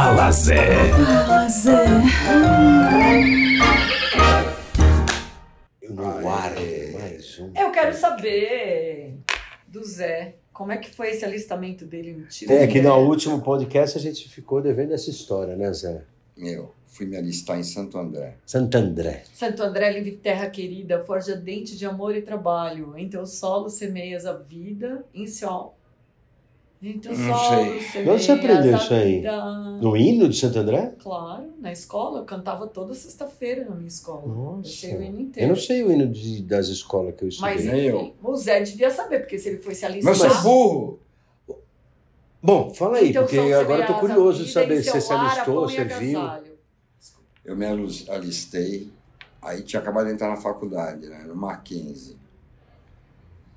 Fala Zé. Fala Zé. Eu não guardo mais um. Eu quero saber do Zé. Como é que foi esse alistamento dele no time? É que no último podcast a gente ficou devendo essa história, né, Zé? Eu fui me alistar em Santo André. Santo André. Santo André, livre terra querida, forja dente de amor e trabalho. Em teu solo semeias a vida, em seu... Teu Não solo sei. semeias Onde você aprendeu isso aí? No hino de Santo André? Claro, na escola. Eu cantava toda sexta-feira na minha escola. Eu Nossa. sei o hino Eu inteiro. não sei o hino de- das escolas que eu estudei. Mas enfim, o Zé devia saber, porque se ele foi se alistar... Mas eu sou burro! Bom, fala aí, Então, porque agora eu tô curioso de saber se você se alistou, pão e serviu. agasalho. Eu me alistei, aí tinha acabado de entrar na faculdade, né, no Mackenzie.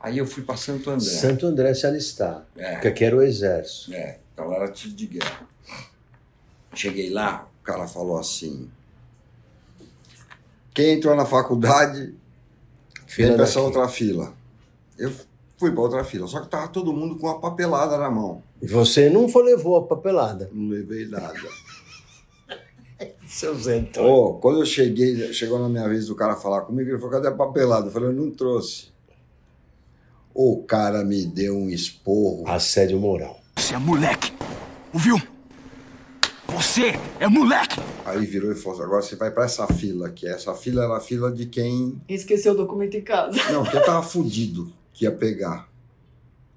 Aí eu fui para Santo André. Santo André se alistar. É. Porque aqui era o exército. É, então era tiro de guerra. Cheguei lá, o cara falou assim: quem entrou na faculdade, Fila vem para essa outra fila. Eu fui para outra fila, só que tava todo mundo com uma papelada na mão. E você não foi, levou a papelada. Não levei nada. Seu Zé Ô, quando eu cheguei, chegou na minha vez do cara falar comigo, ele falou: cadê a papelada? Eu falei: eu não trouxe. O cara me deu um esporro. Assédio moral. Você é moleque. Ouviu? Você é moleque. Aí virou e falou: agora você vai para essa fila aqui. Essa fila era a fila de quem Esqueceu o documento em casa. Não, porque eu tava fudido que ia pegar.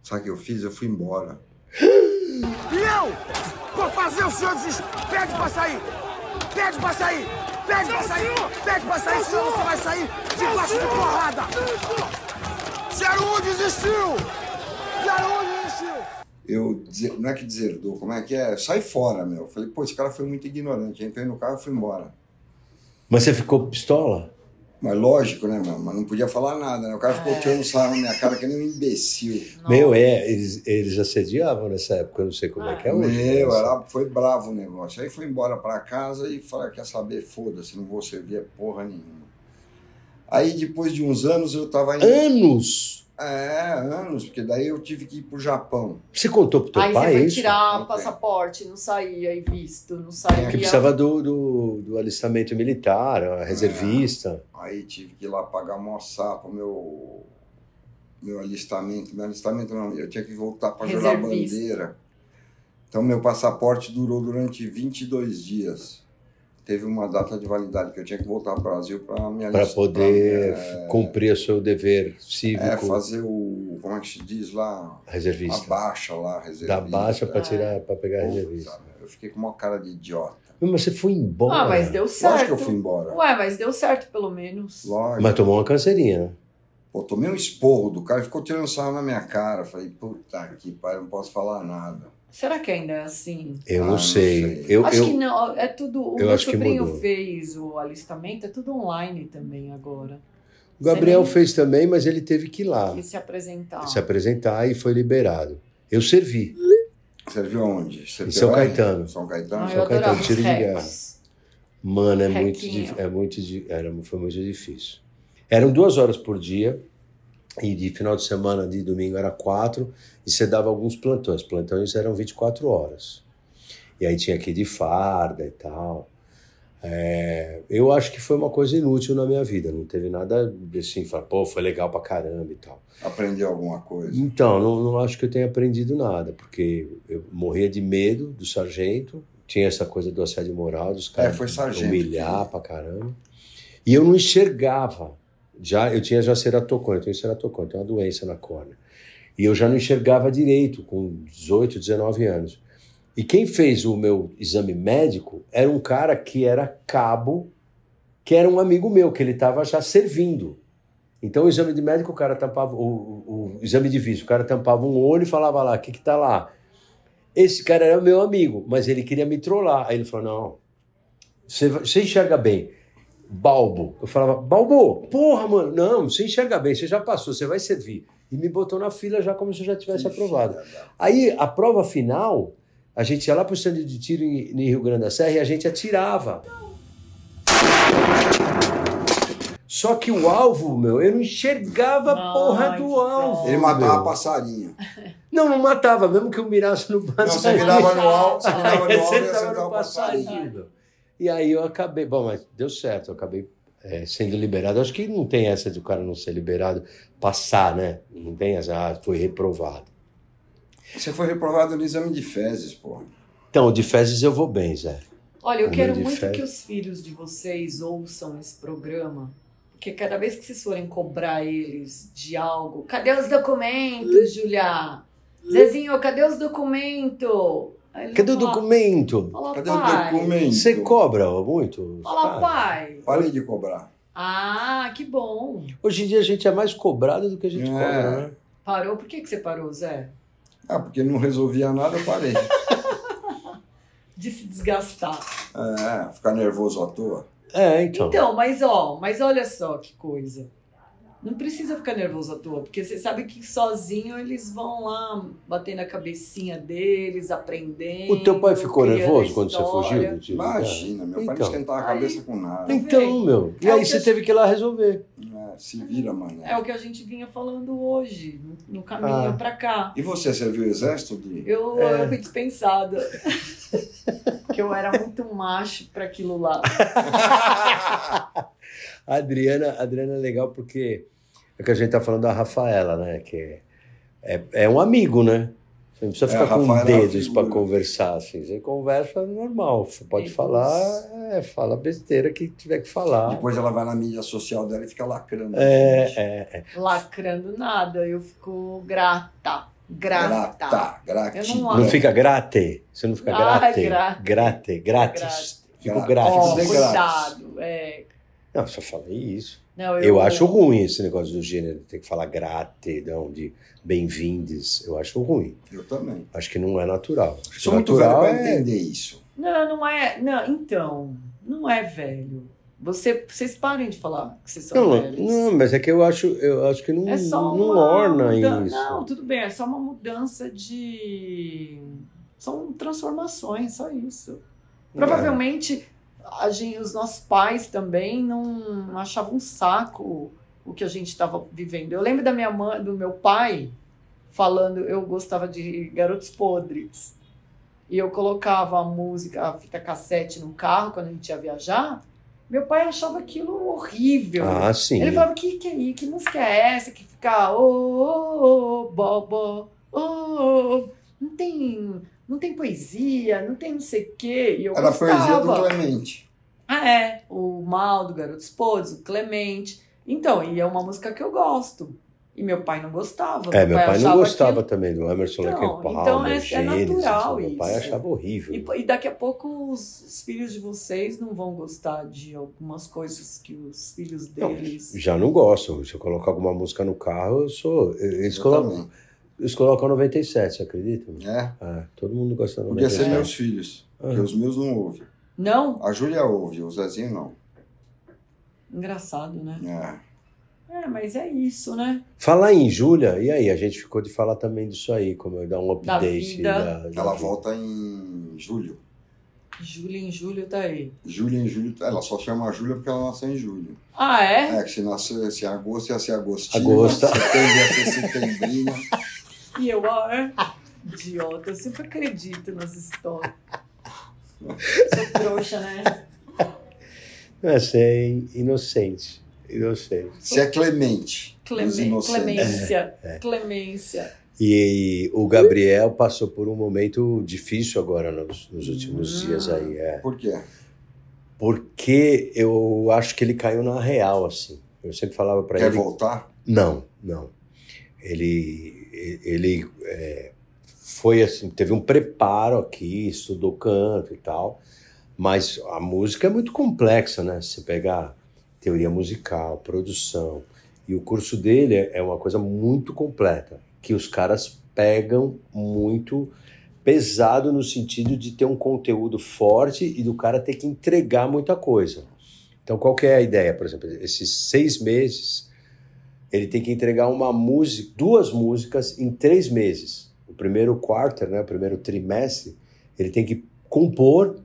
Sabe o que eu fiz? Eu fui embora. E eu vou fazer o senhor desistir. Pede pra sair. Pede pra sair. Pede pra sair. Pede pra sair, senão você vai sair debaixo de porrada. 01 desistiu. 01 desistiu. Eu, não é que deserdou, como é que é? Sai fora, meu. Eu falei, pô, esse cara foi muito ignorante. Eu entrei no carro e fui embora. Mas você ficou pistola? Mas lógico, né, meu? Mas não podia falar nada, né? O cara ficou É. tirando sarro na minha cara que nem um imbecil. Meu, é, eles, eles assediavam nessa época, eu não sei como é que é hoje. Meu, né? era, foi bravo o negócio. Aí fui embora pra casa e falei, quer saber, foda-se, não vou servir porra nenhuma. Aí depois de uns anos eu tava indo. Anos! É, anos, porque daí eu tive que ir pro Japão. Você contou pro teu Aí pai você foi isso? tirar Ok. passaporte, não saía e visto, não saía. Que precisava do, do, do alistamento militar, a reservista. Aí tive que ir lá pagar almoçar pro meu, meu alistamento. Meu alistamento não, eu tinha que voltar para jogar bandeira. Então meu passaporte durou durante 22 dias. Teve uma data de validade que eu tinha que voltar ao Brasil para me Para poder é, cumprir o seu dever cívico, é, fazer o. Como é que se diz lá? A reservista. baixa lá, reservista. Da baixa para É. tirar, para pegar a reservista. Eu fiquei com uma cara de idiota. Mas você foi embora. Ah, mas deu certo. Lógico que eu fui embora. Ué, mas deu certo pelo menos. Lógico. Mas tomou uma canseirinha, né? Pô, tomei um esporro do cara, ficou tirando sarro na minha cara. Falei, puta que pai, não posso falar nada. Será que ainda é assim? Eu Ah, não não sei. Eu, acho eu, que não, é tudo. O eu meu sobrinho fez o alistamento, é tudo online também agora. O Gabriel Você nem- fez também, mas ele teve que ir lá E se apresentar. se apresentar e foi liberado. Eu servi. Serviu aonde? Em São Caetano. São Caetano? Ah, tá os tiro de recs. Mano, é muito, Requinho. dif- é muito, di- era, foi muito difícil. Eram duas horas por dia, e de final de semana, de domingo, era quatro, e você dava alguns plantões. Plantões eram 24 horas. E aí tinha que ir de farda e tal. É, eu acho que foi uma coisa inútil na minha vida, não teve nada assim, falar, pô, foi legal pra caramba e tal. Aprendeu alguma coisa? Então, não, não acho que eu tenha aprendido nada, porque eu morria de medo do sargento, tinha essa coisa do assédio moral, dos caras É, foi sargento humilhar que- pra caramba. E eu não enxergava. Já, eu tinha já ceratocone, eu tenho ceratocone, tenho uma doença na córnea. E eu já não enxergava direito, com 18, 19 anos. E quem fez o meu exame médico era um cara que era cabo, que era um amigo meu, que ele estava já servindo. Então, o exame de médico, o cara tampava, o, o- o exame de vista, o cara tampava um olho e falava lá, o que que tá lá? Esse cara era meu amigo, mas ele queria me trollar. Aí ele falou, não, você enxerga bem. Balbo. Eu falava, Balbo, porra, mano, não, você enxerga bem, você já passou, você vai servir. E me botou na fila já como se eu já tivesse aprovado. Aí, a prova final, a gente ia lá pro stand de tiro em, em Rio Grande da Serra e a gente atirava. Só que o alvo, meu, eu não enxergava a porra do alvo. Ele matava meu. passarinho. Não, não matava, mesmo que eu mirasse no Não, passarinho. você virava no alto, você virava no Aí alto e acertava no passarinho. passarinho. meu. E aí eu acabei, bom, mas deu certo, eu acabei é, sendo liberado. Acho que não tem essa de o cara não ser liberado, passar, né? Não tem essa, ah, foi reprovado. Você foi reprovado no exame de fezes, porra. Então, de fezes eu vou bem, Zé. Olha, eu O quero muito fé. que os filhos de vocês ouçam esse programa, porque cada vez que vocês forem cobrar eles de algo, cadê os documentos, Julia? Zezinho, cadê os documentos? Cadê o vão falar, documento? Fala, Cadê pai. o documento? Você cobra muito? Fala, pai. Parei de cobrar. Ah, que bom. Hoje em dia a gente é mais cobrado do que a gente É. cobra, né? Parou? Por que, que você parou, Zé? Ah, porque não resolvia nada, eu parei. De se desgastar. É, ficar nervoso à toa. É, então. Então, mas ó, mas olha só que coisa. Não precisa ficar nervoso à toa, porque você sabe que sozinho eles vão lá bater na cabecinha deles, aprendendo. o teu pai ficou nervoso quando você fugiu? Imagina, meu pai não Então. esquentava a Aí- cabeça com nada. Então, meu. E É aí você a teve que ir lá resolver. É, se vira, mano. É o que a gente vinha falando hoje, no- caminho Ah. pra cá. E você serviu o exército de. Eu, É. eu fui dispensada. Porque eu era muito macho pra aquilo lá. A Adriana, a Adriana é legal porque é que a gente tá falando da Rafaela, né? Que é, é um amigo, né? Você não precisa É, ficar com é uma dedos para conversar, assim. Você conversa normal. Você pode falar, é, fala besteira que tiver que falar. Depois ela vai na mídia social dela e fica lacrando. É, é, é. Lacrando nada, eu fico grata. Grata. Grata. Eu Não fica grate? Você não fica Ah, grate? grate. Grate, grátis. Grate. Fico grátis. De cuidado. É. Não, só falei isso. Não, Eu acho ruim esse negócio do gênero, tem que falar gratidão, de bem-vindes. Eu acho ruim. Eu também. Acho que não é natural. Acho que Sou muito velho natural pra é... entender isso. Não, não é. Não, então. Não é velho. Você, vocês parem de falar que vocês são Não, velhos. não, mas é que eu acho, eu acho que não, É só não uma orna muda- isso. Não, tudo bem, é só uma mudança de. São transformações, só isso. É. Provavelmente a gente, os nossos pais também não achavam um saco o que a gente estava vivendo. Eu lembro da minha mãe, do meu pai falando, eu gostava de Garotos Podres. E eu colocava a música, a fita cassete no carro quando a gente ia viajar. Meu pai achava aquilo horrível. Ah, sim. Ele falava, que que é? Que música é essa que fica ô, ô, ô, bobo, ô, ô, não tem, não tem poesia, não tem não sei o quê. E eu Era a poesia do gostava. Clemente. Ah, é, o Mal do Garotos Podres, o Clemente. Então, e é uma música que eu gosto. E meu pai não gostava. É, meu pai não achava gostava aquilo- também do Emerson Então, Lake então é- é Gênesis, natural Meu pai isso. achava horrível. E, e daqui a pouco os, os filhos de vocês não vão gostar de algumas coisas que os filhos Não, deles. Já não gosto. Se eu colocar alguma música no carro, eu sou. Eles, Eu colocam, também. Eles colocam 97, você acredita? É, É, todo mundo gosta de podia ser 97. meus filhos, porque os meus não ouvem. Não? A Júlia ouve, o Zezinho não. Engraçado, né? É. É, mas é isso, né? Falar em Júlia, e aí? A gente ficou de falar também disso aí, como eu dar um Da update. vida. da- da Ela vida. volta em julho. Júlia em julho tá aí. Júlia em julho. Ela só chama Júlia porque ela nasceu em julho. Ah, é? É, que se nascesse em agosto ia ser agostinho. Agosto. Setembro ia ser setembrinho. E eu, ah, é? Idiota, eu sempre acredito nas histórias. Sou trouxa, né? É, você é inocente. Inocente. Se é Clemente. Clemen- clemência. É, Clemência. E o Gabriel passou por um momento difícil agora nos, nos últimos Hum. dias aí. É. Por quê? Porque eu acho que ele caiu na real, assim. Eu sempre falava pra Quer ele. voltar? Não, não. Ele, ele é, foi assim, teve um preparo aqui, estudou canto e tal, mas a música é muito complexa, né? Se pegar teoria musical, produção, e o curso dele é é uma coisa muito completa, que os caras pegam muito pesado no sentido de ter um conteúdo forte e do cara ter que entregar muita coisa. Então, qual que é a ideia? Por exemplo, esses seis meses, ele tem que entregar uma música, duas músicas em três meses. O primeiro quarter, né, o primeiro trimestre, ele tem que compor,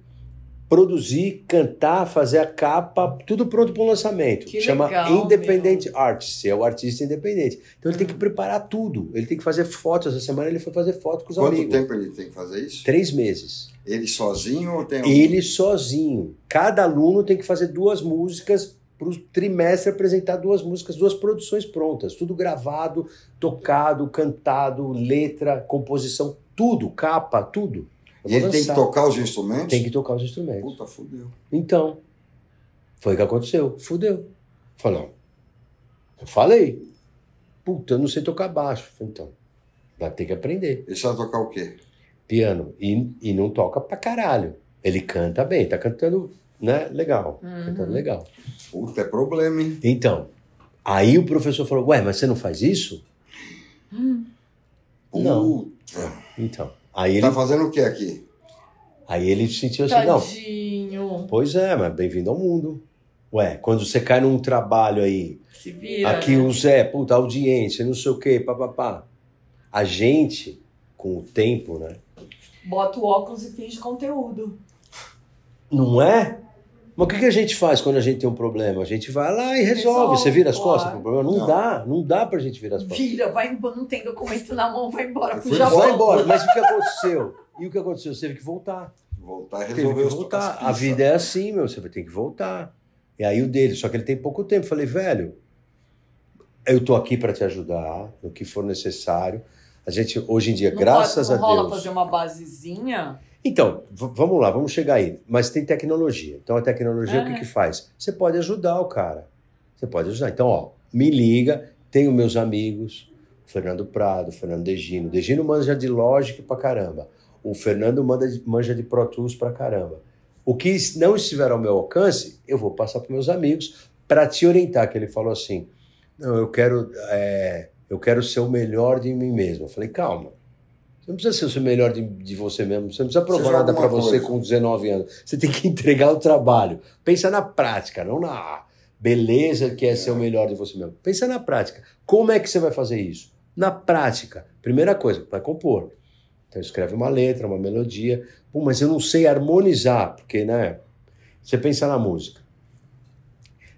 produzir, cantar, fazer a capa, tudo pronto para o lançamento. Que Chama legal, Independent Artist, é o artista independente. Então ele tem que preparar tudo. Ele tem que fazer fotos. Essa semana ele foi fazer foto com os Quanto amigos. tempo ele tem que fazer isso? Três meses. Ele sozinho ou tem alguém? Ele sozinho. Cada aluno tem que fazer duas músicas para o trimestre apresentar duas músicas, duas produções prontas, tudo gravado, tocado, cantado, letra, composição, tudo, capa, tudo. Eu E ele tem que tocar os instrumentos? Tem que tocar os instrumentos. Puta, fudeu. Então, foi o que aconteceu. Fudeu. Não. Eu falei. Puta, eu não sei tocar baixo. Então, vai ter que aprender. Ele sabe tocar o quê? Piano. E, e não toca pra caralho. Ele canta bem, tá cantando, né? Legal. Cantando legal. Puta, é problema, hein? Então, aí o professor falou, ué, mas você não faz isso? Não. Puta. Então, aí ele, Tá fazendo o que aqui? aí ele sentiu assim, não, Tadinho. pois é, mas bem-vindo ao mundo. Ué, quando você cai num trabalho aí, Se vira. aqui né? o Zé, puta, audiência, não sei o quê, papapá. A gente, com o tempo, né? Bota o óculos e finge conteúdo. Não é? Mas o que, que a gente faz quando a gente tem um problema? A gente vai lá e resolve. Resolve, Você vira as claro. costas pro problema? Não, Não. dá, não dá pra gente virar as costas. Vira, vai embora, não tem documento na mão, vai embora pro Japão. Vai embora, mas o que aconteceu? E o que aconteceu? Você teve que voltar. Voltar e Teve resolver que os voltar. A vida é assim, meu. Você vai ter que voltar. E aí o dele, só que ele tem pouco tempo. Falei, velho, eu tô aqui para te ajudar no que for necessário. A gente, hoje em dia, Não graças pode, não a rola Deus. fazer uma basezinha? Então, vamos lá, vamos chegar aí. Mas tem tecnologia. Então a tecnologia o que, que faz? Você pode ajudar o cara. Você pode ajudar. Então, ó, me liga, tenho meus amigos, Fernando Prado, Fernando Degino. Degino manja de Logic pra caramba. O Fernando manda de- manja de Pro Tools pra caramba. O que não estiver ao meu alcance, eu vou passar para meus amigos para te orientar. Que ele falou assim: não, eu quero, é, eu quero ser o melhor de mim mesmo. Eu falei, calma. Você não precisa ser o melhor de, de você mesmo. Você não precisa provar nada para você com 19 anos. Você tem que entregar o trabalho. Pensa na prática, não na beleza que é ser o melhor de você mesmo. Pensa na prática. Como é que você vai fazer isso? Na prática. Primeira coisa, vai compor. Então escreve uma letra, uma melodia. Pô, mas eu não sei harmonizar, porque, né? Você pensa na música.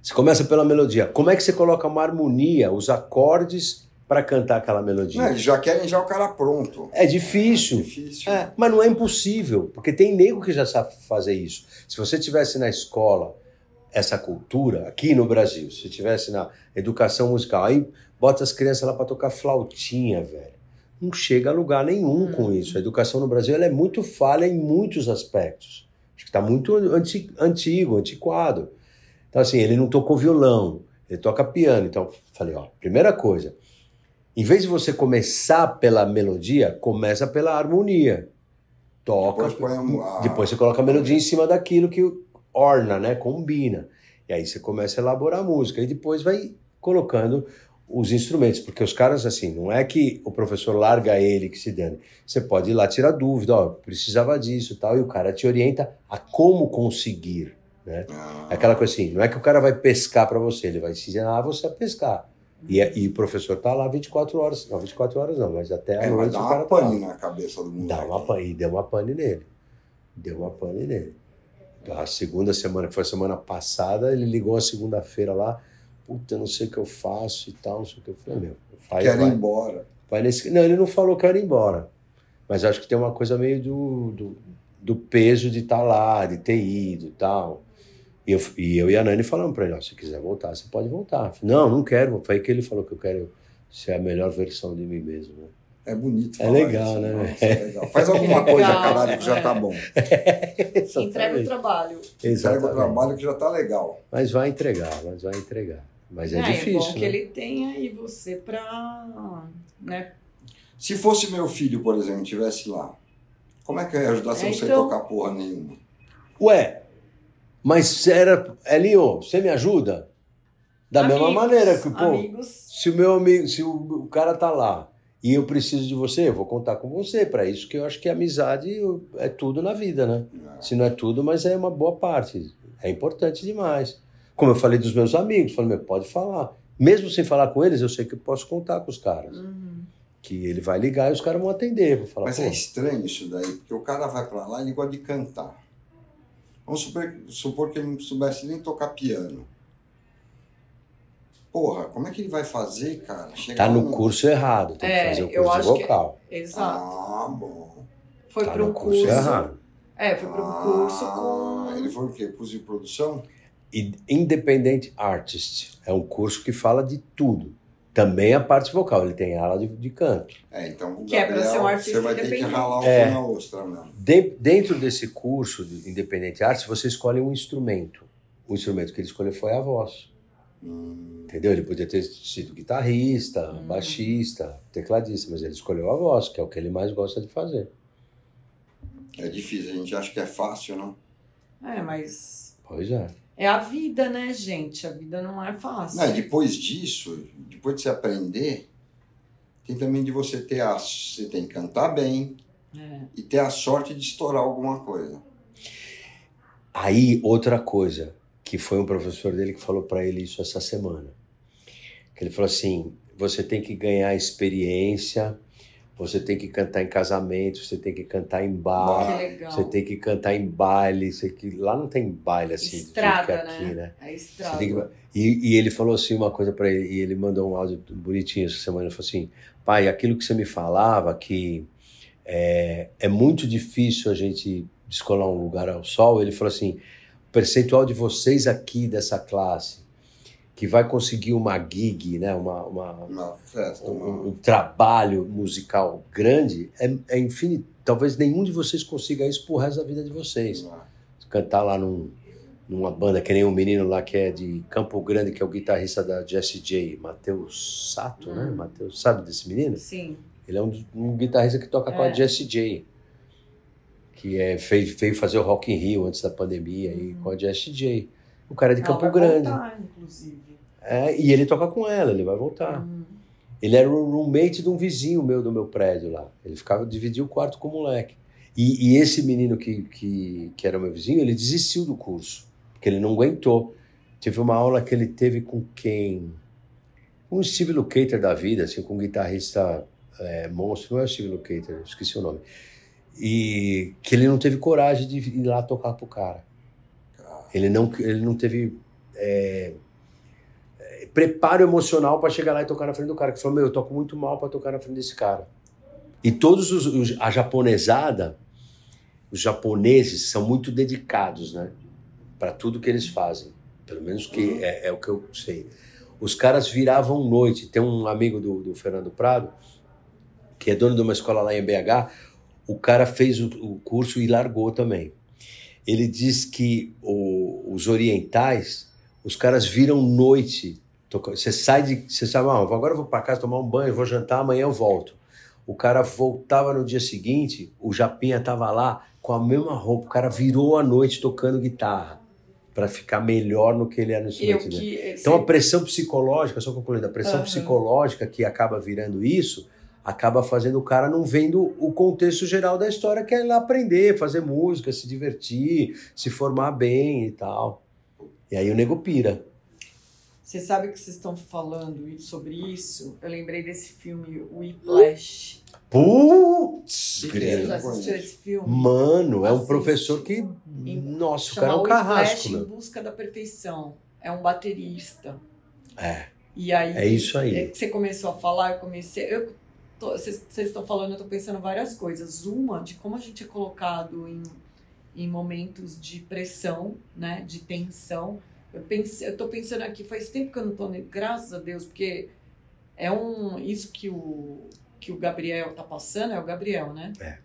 Você começa pela melodia. Como é que você coloca uma harmonia, os acordes para cantar aquela melodia? Não, eles já querem já o cara pronto. É difícil. Difícil. É, mas não é impossível, porque tem nego que já sabe fazer isso. Se você tivesse na escola essa cultura, aqui no Brasil, se tivesse na educação musical, aí bota as crianças lá para tocar flautinha, velho. Não chega a lugar nenhum com isso. A educação no Brasil ela é muito falha em muitos aspectos. Acho que está muito anti- antigo, antiquado. Então, assim, ele não tocou violão, ele toca piano. Então, falei, ó, primeira coisa, em vez de você começar pela melodia, começa pela harmonia. Toca. Depois a- Depois você coloca a melodia em cima daquilo que orna, né? Combina. E aí você começa a elaborar a música. E depois vai colocando os instrumentos. Porque os caras, assim, não é que o professor larga ele que se dane. Você pode ir lá tirar dúvida, ó, precisava disso e tal. E o cara te orienta a como conseguir, né? Ah, É aquela coisa assim, não é que o cara vai pescar para você, ele vai te ensinar você a pescar. E, é- e o professor tá lá 24 horas, não 24 horas não, mas até a é, mas noite dá o uma cara tá pane na cabeça do mundo. Dá uma pane, e deu uma pane nele. Deu uma pane nele. A segunda semana, que foi a semana passada, ele ligou a segunda-feira lá, puta, não sei o que eu faço e tal, não sei o que eu falei, meu, vai, Querem vai, ir embora. vai nesse... Não, ele não falou que era ir embora. Mas acho que tem uma coisa meio do, do, do peso de estar lá, de ter ido e tal. E eu, e eu e a Nani falamos pra ele, ó, se quiser voltar, você pode voltar. Falei, não, não quero. Foi aí que ele falou que eu quero ser a melhor versão de mim mesmo. Né? É bonito É falar legal, isso, né? nossa, é legal. Faz alguma coisa, Legal, caralho, que já é. tá bom. Entrega o trabalho. Entrega o Exatamente. trabalho que já tá legal. Mas vai entregar, mas vai entregar. Mas é, É, difícil. bom que né? ele tenha aí você pra. Né? Se fosse meu filho, por exemplo, estivesse lá, como é que eu ia ajudar se eu É, não sei então- tocar porra nenhuma? Ué, mas era. Elinho, você me ajuda? Da mesma Amigos, maneira que, pô, Amigos. se o meu amigo, se o, o cara tá lá e eu preciso de você, eu vou contar com você. Para isso que eu acho que amizade é tudo na vida, né? Se não é tudo, mas é uma boa parte. É importante demais. Como eu falei dos meus amigos, falei, meu, pode falar. Mesmo sem falar com eles, eu sei que eu posso contar com os caras. Uhum. Que ele vai ligar e os caras vão atender. Vou falar, Mas pô, é estranho isso daí, porque o cara vai pra lá e ele gosta de cantar. Vamos supor, supor que ele não soubesse nem tocar piano. Porra, como é que ele vai fazer, cara? Chegar Tá no num- curso errado, tem É, que fazer o eu curso de acho que- vocal. Exato. Ah, bom. Foi Tá para um no curso curso. errado. É, foi para um curso com. Ah, Ele foi o quê? Curso de produção? Independent Artist é um curso que fala de tudo. Também a parte vocal, ele tem aula de, de canto. É, então o Que é pra Gabriel, ser um artista você vai ter que independente. ralar o É. na ostra mesmo. De- dentro desse curso de Independent Artist, você escolhe um instrumento. O instrumento que ele escolheu foi a voz. Hum, Entendeu? Ele podia ter sido guitarrista, Hum. baixista, tecladista, mas ele escolheu a voz, que é o que ele mais gosta de fazer. é difícil, a gente acha que é fácil, não? É, mas. Pois é. É a vida, né, gente? A vida não é fácil. Não, depois disso, depois de você aprender, tem também de você ter a. Você tem que cantar bem É. e ter a sorte de estourar alguma coisa. Aí, outra coisa, que foi um professor dele que falou para ele isso essa semana. Que ele falou assim: você tem que ganhar experiência, você tem que cantar em casamento, você tem que cantar em bar, você tem que cantar em baile. Você que... Lá não tem baile assim, Estrada, aqui, né? né? É estrada. que- E, e ele falou assim uma coisa para ele, e ele mandou um áudio bonitinho essa semana. Ele falou assim: pai, aquilo que você me falava, que é, é muito difícil a gente descolar um lugar ao sol. Ele falou assim: o percentual de vocês aqui dessa classe que vai conseguir uma gig, né, uma, uma, Uma festa, um, uma... um trabalho musical grande, é, é infinito. Talvez nenhum de vocês consiga isso pro resto da vida de vocês cantar lá num, numa banda, que nem um menino lá que é de Campo Grande, que é o guitarrista da Jessie J, Matheus Sato, né? Hum. Matheus, sabe desse menino? Sim. Ele é um, um guitarrista que toca com a É. Jessie J, que é, veio, veio fazer o Rock in Rio antes da pandemia aí com a Jessie J. O cara é de Ela Campo vai Grande. voltar, inclusive. É, e ele toca com ela, ele vai voltar. Hum. Ele era o roommate de um vizinho meu do meu prédio lá. Ele ficava dividia o quarto com o moleque. E, e esse menino que, que, que era meu vizinho, ele desistiu do curso, porque ele não aguentou. Teve uma aula que ele teve com quem? Um Steve Lukather da vida, assim, com um guitarrista é, monstro, não é o Steve Lukather, esqueci o nome. E que ele não teve coragem de ir lá tocar pro cara. Ele não, ele não teve é, preparo emocional para chegar lá e tocar na frente do cara. Que falou: Meu, eu toco muito mal para tocar na frente desse cara. E todos os, os- a japonesada, os japoneses são muito dedicados, né? Para tudo que eles fazem. Pelo menos que é, é o que eu sei. Os caras viravam noite. Tem um amigo do, do Fernando Prado, que é dono de uma escola lá em BH. O cara fez o, o curso e largou também. Ele diz que o- os orientais, os caras viram noite. Você sai de. Você sabe, ah, agora eu vou para casa tomar um banho, vou jantar, amanhã eu volto. O cara voltava no dia seguinte, o Japinha tava lá com a mesma roupa. O cara virou a noite tocando guitarra para ficar melhor no que ele era no instrumento. que. Então a pressão psicológica, só concluindo, a pressão Aham. psicológica que acaba virando isso, acaba fazendo o cara não vendo o contexto geral da história, que é ir lá aprender, fazer música, se divertir, se formar bem e tal. E aí o nego pira. Você sabe que vocês estão falando sobre isso? Eu lembrei desse filme Whiplash. Putz, Você já assistiu esse filme? Mano, é um Assiste. professor que. Em- Nossa, o cara é um Whiplash carrasco, em meu. busca da perfeição. É um baterista. É. E aí, É isso aí. é que você começou a falar, eu comecei. Eu Vocês estão falando, eu tô pensando várias coisas. Uma, de como a gente é colocado em, em momentos de pressão, né? De tensão. Eu, pensei, eu tô pensando aqui, faz tempo que eu não tô, graças a Deus, porque é um. Isso que o, que o Gabriel tá passando, é o Gabriel, né? É.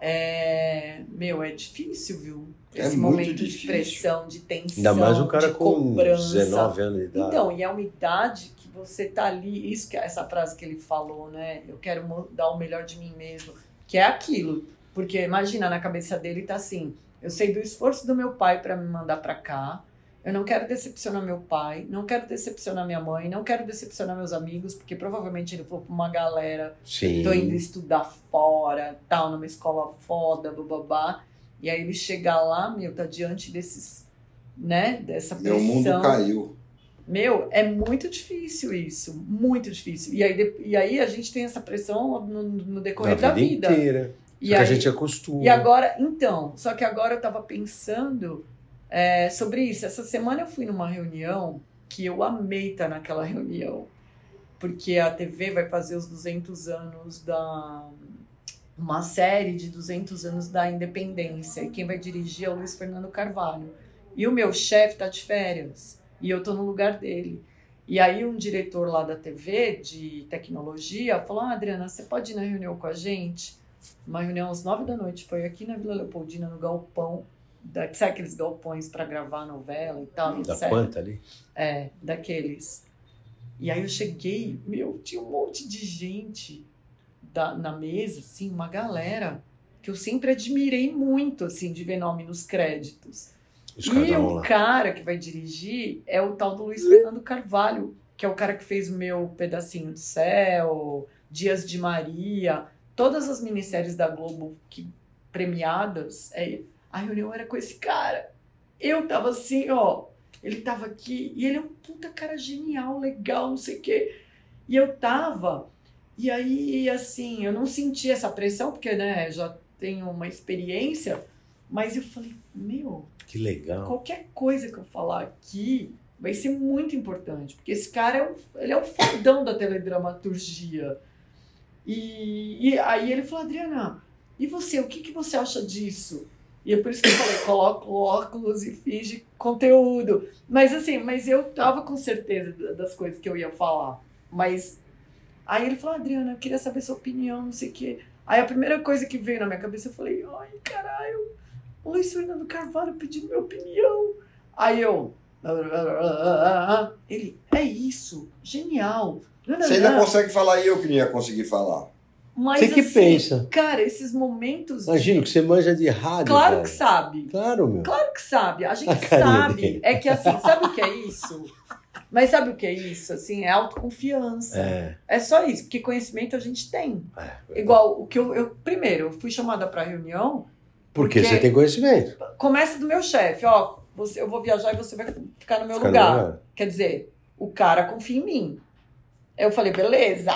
É, meu, é difícil, viu? É Esse muito momento de pressão, de tensão. Ainda mais um cara de com cobrança. 19 anos de idade. Então, e é uma idade que você tá ali, isso que essa frase que ele falou, né? Eu quero dar o melhor de mim mesmo, que é aquilo. Porque imagina, na cabeça dele tá assim: eu sei do esforço do meu pai para me mandar para cá. Eu não quero decepcionar meu pai, não quero decepcionar minha mãe, não quero decepcionar meus amigos, porque provavelmente ele falou pra uma galera Sim. tô indo estudar fora, tal, numa escola foda, bababá. E aí ele chega lá, meu, tá diante desses, né, dessa Meu pressão. mundo caiu. Meu, é muito difícil isso, muito difícil. E aí, e aí a gente tem essa pressão no, no decorrer vida, da vida. inteira. E Só que a aí- gente acostuma. E agora, então, só que agora eu tava pensando é, sobre isso. Essa semana eu fui numa reunião que eu amei estar naquela reunião, porque a TV vai fazer os 200 anos da. Uma série de 200 anos da independência. E quem vai dirigir é o Luiz Fernando Carvalho. E o meu chefe tá de férias. E eu tô no lugar dele. E aí um diretor lá da TV de tecnologia falou: ah, Adriana, você pode ir na reunião com a gente? Uma reunião às nove da noite, foi aqui na Vila Leopoldina, no galpão, da, sabe aqueles galpões para gravar novela e tal, Da etc. quanta ali? É, daqueles. E aí eu cheguei, meu, tinha um monte de gente da, na mesa, assim, uma galera que eu sempre admirei muito, assim, de ver nome nos créditos. E o cara que vai dirigir é o tal do Luiz Fernando Carvalho, que é o cara que fez o meu Pedacinho do Céu, Dias de Maria, todas as minisséries da Globo que premiadas. É, a reunião era com esse cara. Eu tava assim, ó. Ele tava aqui e ele é um puta cara genial, legal, não sei o quê. E eu tava. E aí, assim, eu não senti essa pressão, porque, né, já tenho uma experiência, mas eu falei, meu, Que legal. qualquer coisa que eu falar aqui vai ser muito importante, porque esse cara é um, ele é um fodão da teledramaturgia. E, e aí ele falou, Adriana, e você, o que, que você acha disso? E é por isso que eu falei, coloca óculos e finge conteúdo. Mas assim, mas eu tava com certeza da- das coisas que eu ia falar. Mas aí ele falou, Adriana, eu queria saber sua opinião, não sei o quê. Aí a primeira coisa que veio na minha cabeça, eu falei, ai, caralho, Luiz Fernando Carvalho pedindo minha opinião. Aí eu. Ele, é isso, genial. Você ainda consegue falar e eu que não ia conseguir falar. Mas, Você que assim, pensa. Cara, esses momentos. de- Imagina que você manja de rádio. Claro velho. que sabe. Claro, meu. Claro que sabe. A gente A sabe. dele. É que assim, sabe o que é isso? Mas sabe o que é isso? Assim, é autoconfiança. É. É só isso, porque conhecimento a gente tem. é. Igual o que eu, eu primeiro, eu fui chamada para reunião, Porque porque- você tem conhecimento. começa do meu chefe, ó, você, eu vou viajar e você vai ficar no meu Fica lugar. no lugar. Quer dizer, o cara confia em mim. Eu falei, beleza.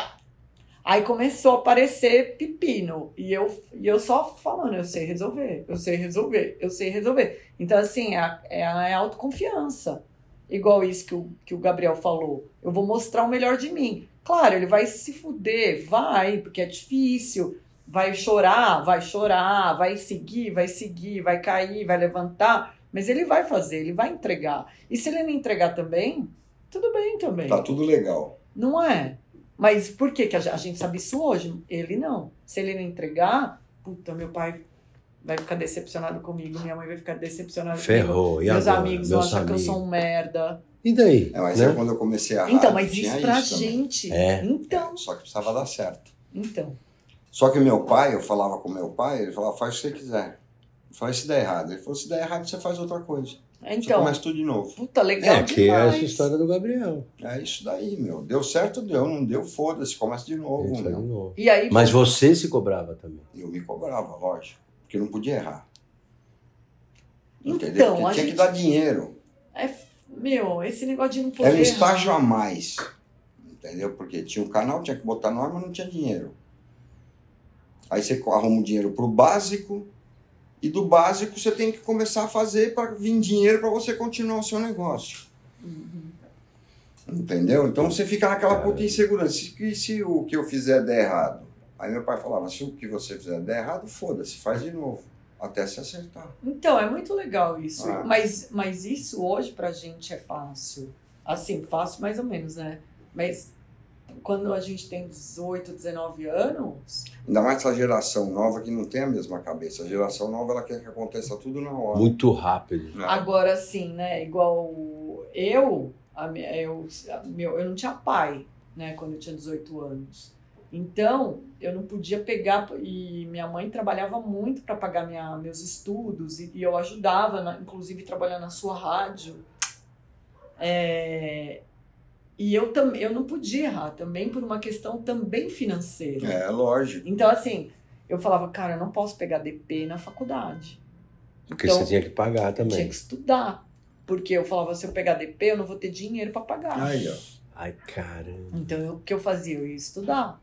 Aí começou a aparecer pepino. E eu, e eu só falando, eu sei resolver, eu sei resolver, eu sei resolver. Então, assim, é a, é é autoconfiança. Igual isso que o, que o Gabriel falou. Eu vou mostrar o melhor de mim. Claro, ele vai se fuder, vai, porque é difícil. Vai chorar, vai chorar, vai seguir, vai seguir, vai cair, vai levantar. Mas ele vai fazer, ele vai entregar. E se ele não entregar também, tudo bem também. Tá tudo legal. Não é? Mas por que, que a, gen- a gente sabe isso hoje? Ele não. Se ele não entregar, puta, meu pai vai ficar decepcionado comigo, minha mãe vai ficar decepcionada comigo. Ferrou. E Meus agora? amigos vão Meus achar que eu sou um merda. E daí? É, mas né? eu, quando eu comecei a Então, rádio, mas isso pra isso gente. É. Então, Só que precisava dar certo. então. Só que meu pai, eu falava com meu pai, ele falava, faz o que você quiser. Eu falei, se der errado. Ele falou, se der errado, você faz outra coisa. você Então, começa tudo de novo. puta, legal É, que é essa história do Gabriel. É isso daí, meu. Deu certo, deu. Não deu, foda-se. Começa de novo, aí de meu. novo. E aí, Mas você se cobrava também. Eu me cobrava, lógico. Porque eu não podia errar. Entendeu? então, Porque tinha gente... que dar dinheiro. É, meu, esse negócio de não poder Era um estágio errar. a mais. Entendeu? Porque tinha um canal, tinha que botar no ar, mas não tinha dinheiro. Aí você arruma o dinheiro pro básico, e do básico você tem que começar a fazer para vir dinheiro para você continuar o seu negócio. Uhum. Entendeu? Então você fica naquela puta insegurança. E se, se o que eu fizer der errado? Aí meu pai falava: se o que você fizer der errado, foda-se, faz de novo. Até se acertar. Então, é muito legal isso. Ah. Mas, mas isso hoje pra gente é fácil. Assim, fácil mais ou menos, né? Mas quando a gente tem 18, 19 anos, Ainda mais essa geração nova que não tem a mesma cabeça. A geração nova ela quer que aconteça tudo na hora. Muito rápido. É. agora sim, né? Igual eu, a eu, a- meu, eu não tinha pai, né? Quando eu tinha 18 anos. Então, eu não podia pegar, e minha mãe trabalhava muito para pagar minha, meus estudos, e, e eu ajudava, na- inclusive, trabalhar na sua rádio. É, e eu, tam, eu não podia errar também por uma questão também financeira. É, lógico. Então, assim, eu falava, cara, eu não posso pegar DP na faculdade. Porque Então, você tinha que pagar eu tinha também. que estudar. Porque eu falava, se eu pegar DP, eu não vou ter dinheiro para pagar. Aí, ó. Ai, caramba. Então, eu- o que eu fazia? Eu ia estudar.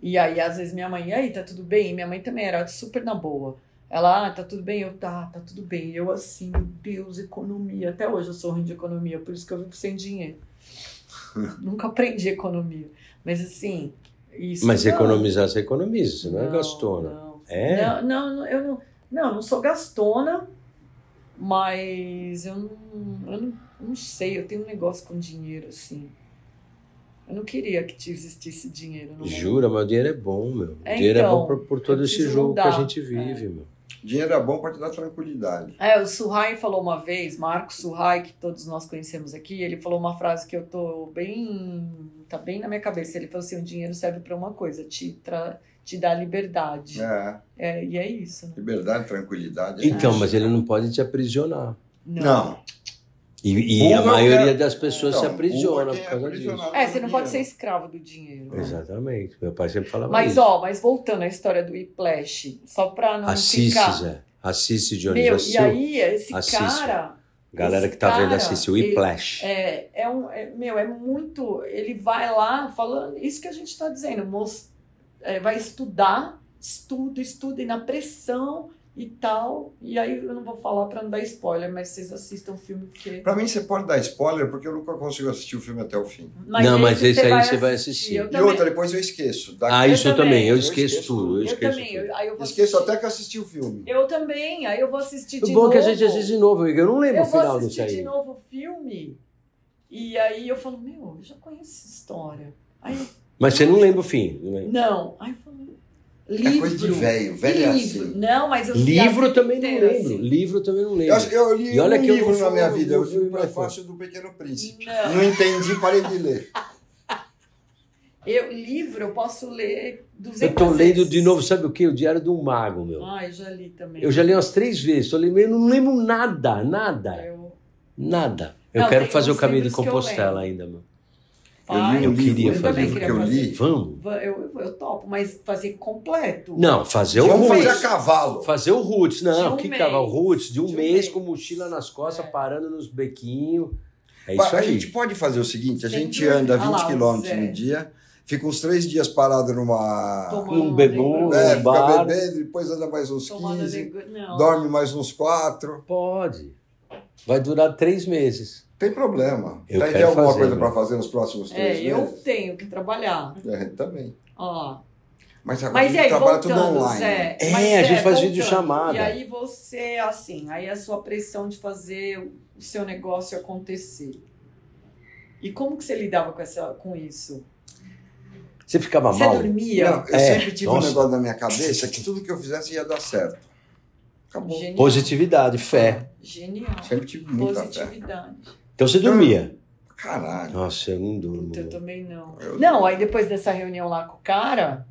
E aí, às vezes, minha mãe, e aí, tá tudo bem? E minha mãe também era super na boa. Ela, ah, tá tudo bem? Eu, tá, tá tudo bem. E eu, assim, meu Deus, economia. Até hoje eu sou ruim de economia, por isso que eu vivo sem dinheiro. Nunca aprendi economia. Mas, assim, isso. Mas não. economizar, você economiza, você não, é gastona. Não, É? Não, não, não, eu não, não, não sou gastona, mas eu não, eu não, não sei, eu tenho um negócio com dinheiro, assim. Eu não queria que te existisse dinheiro. Jura, mas o dinheiro é bom, meu. O É, dinheiro é então, bom por, por todo eu esse jogo que a mudar. gente vive, meu. Dinheiro é bom para te dar tranquilidade. É, o Surrai falou uma vez, Marcos Surrai, que todos nós conhecemos aqui, ele falou uma frase que eu tô bem. tá bem na minha cabeça. Ele falou assim: o dinheiro serve para uma coisa, te, tra, te dá liberdade. É, É, e é isso, né? liberdade, tranquilidade. é Então, isso. mas ele não pode te aprisionar. Não. E, e a é maioria que- das pessoas Então, se aprisiona é por é causa disso. É, você não pode ser escravo do dinheiro. né? Exatamente. Meu pai sempre falava Mas, isso. ó, mas voltando à história do Whiplash, só pra não Assiste, ficar... Zé. Assiste, Johnny. Meu, e aí, esse Assiste. cara... Galera esse que tá vendo, cara, assiste o ele- Whiplash. É, é um, é- meu, é muito. Ele vai lá falando isso que a gente está dizendo, mos- é, vai estudar, estuda, estuda e na pressão e tal. E aí eu não vou falar para não dar spoiler, mas vocês assistam o filme porque. Pra mim, você pode dar spoiler, porque eu nunca consigo assistir o filme até o fim. Não, mas esse aí você vai assistir. Eu E também, outra, depois eu esqueço. Daqui- Ah, isso eu também. também. Eu Eu esqueço esqueço tudo. Eu eu esqueço também. tudo. eu- aí eu vou Esqueço assistir- até que assisti o filme. Eu também. Aí eu vou assistir de O bom novo. é que a gente assiste de novo. Eu não lembro Eu o vou final disso assistir de aí. novo o filme. E aí eu falo, meu, eu já conheço essa história. Aí eu Mas você não lembra o fim. não lembra? Não. Aí eu falei, livro. coisa de velho, velho é livro. assim. Não, mas eu Livro também não lembro. assim. Livro também não Eu, lembro. acho- eu li E olha um que eu livro vou na minha vida, eu li o prefácio do Pequeno Príncipe. Não. Não entendi, parei de ler. Eu, livro, eu posso ler 200 Eu tô lendo vezes. de novo, sabe o quê? O Diário do Mago, meu. Ai, já li também. Eu já li umas três vezes. Tô lendo, eu não lembro nada, nada, Eu nada. Eu Não, quero fazer o caminho de eu Compostela ainda, meu. Vai, eu queria eu fazer também o queria que eu li. Vamos? Va- Eu, eu, eu topo, mas fazer completo. Não, fazer o Vamos fazer a cavalo. Fazer o Roots. Não, um que mês. cavalo Roots. De um De um mês, mês. com mochila nas costas, É. parando nos bequinhos. É isso a aí. gente pode fazer o seguinte: a Sem gente dúvida. anda Ah 20 lá, o quilômetros no dia, fica uns três dias parado numa. Tomando Um bebum. É, um fica bar. bebendo, depois anda mais uns Tomando 15, nego- Não. dorme mais uns quatro. Pode. Vai durar três meses. Tem problema. Eu Tem quero alguma fazer, coisa né? para fazer nos próximos três É, eu meses? tenho que trabalhar. É, também. Ó. Mas agora Mas a gente aí, trabalha voltando, tudo online. Zé. É, mas, a gente faz voltando, videochamada. E aí você, assim, aí a sua pressão de fazer o seu negócio acontecer. E como que você lidava com, essa, com isso? Você ficava Você mal? dormia? Não, eu É, sempre tive um nossa. negócio na minha cabeça que tudo que eu fizesse ia dar certo. Acabou. Genial. Positividade, fé. Genial. Sempre tive muita fé. Positividade. Então você dormia. Caralho. Nossa, eu não durmo. Puta, eu também não. Eu- Não, aí depois dessa reunião lá com o cara,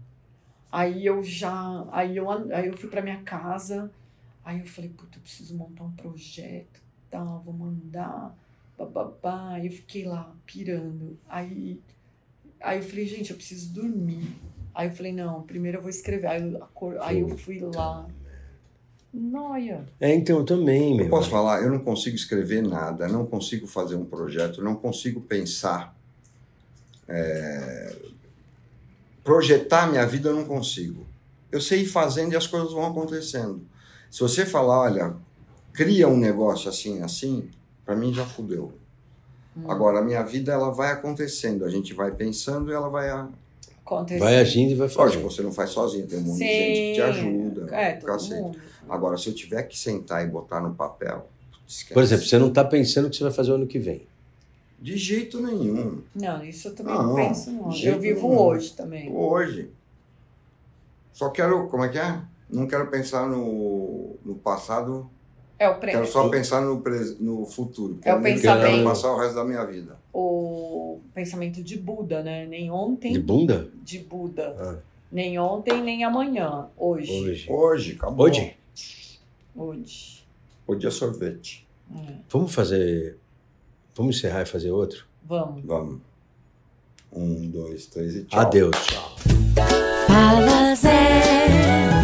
aí eu já. Aí eu, aí eu fui pra minha casa, aí eu falei, puta, eu preciso montar um projeto, tal, vou mandar, bababá. Aí eu fiquei lá pirando. Aí, aí eu falei, gente, eu preciso dormir. Aí eu falei, não, primeiro eu vou escrever. Aí eu, aí eu fui lá. Noia. É, então eu também, meu. Eu posso falar, eu não consigo escrever nada, não consigo fazer um projeto, não consigo pensar. é, Projetar minha vida eu não consigo. Eu sei ir fazendo e as coisas vão acontecendo. Se você falar, olha, cria um negócio assim, assim, para mim já fudeu. Hum, Agora, a minha vida ela vai acontecendo, a gente vai pensando e ela vai. A- aconteceu. Vai agindo e vai Lógico, fazendo. você não faz sozinho, tem um monte Sim. de gente que te ajuda. É, todo cacete. mundo. Agora, se eu tiver que sentar e botar no papel. esquece. Por exemplo, você não tá pensando o que você vai fazer o ano que vem. De jeito nenhum. Não, isso eu também Não, não penso, não. Eu vivo nenhum. hoje também. Hoje. Só quero. Como é que é? Não quero pensar no, no passado, É o, pre... quero só pensar no, no futuro. É o pensamento. Quero passar o resto da minha vida. o pensamento de Buda, né? Nem ontem De bunda? de Buda. Ah. Nem ontem, nem amanhã. Hoje. Hoje. Hoje, acabou. Hoje. Hoje. Hoje é sorvete. É. Vamos fazer. Vamos encerrar e fazer outro? Vamos. Vamos. Um, dois, três e tchau. Adeus. Tchau. Fala Zé,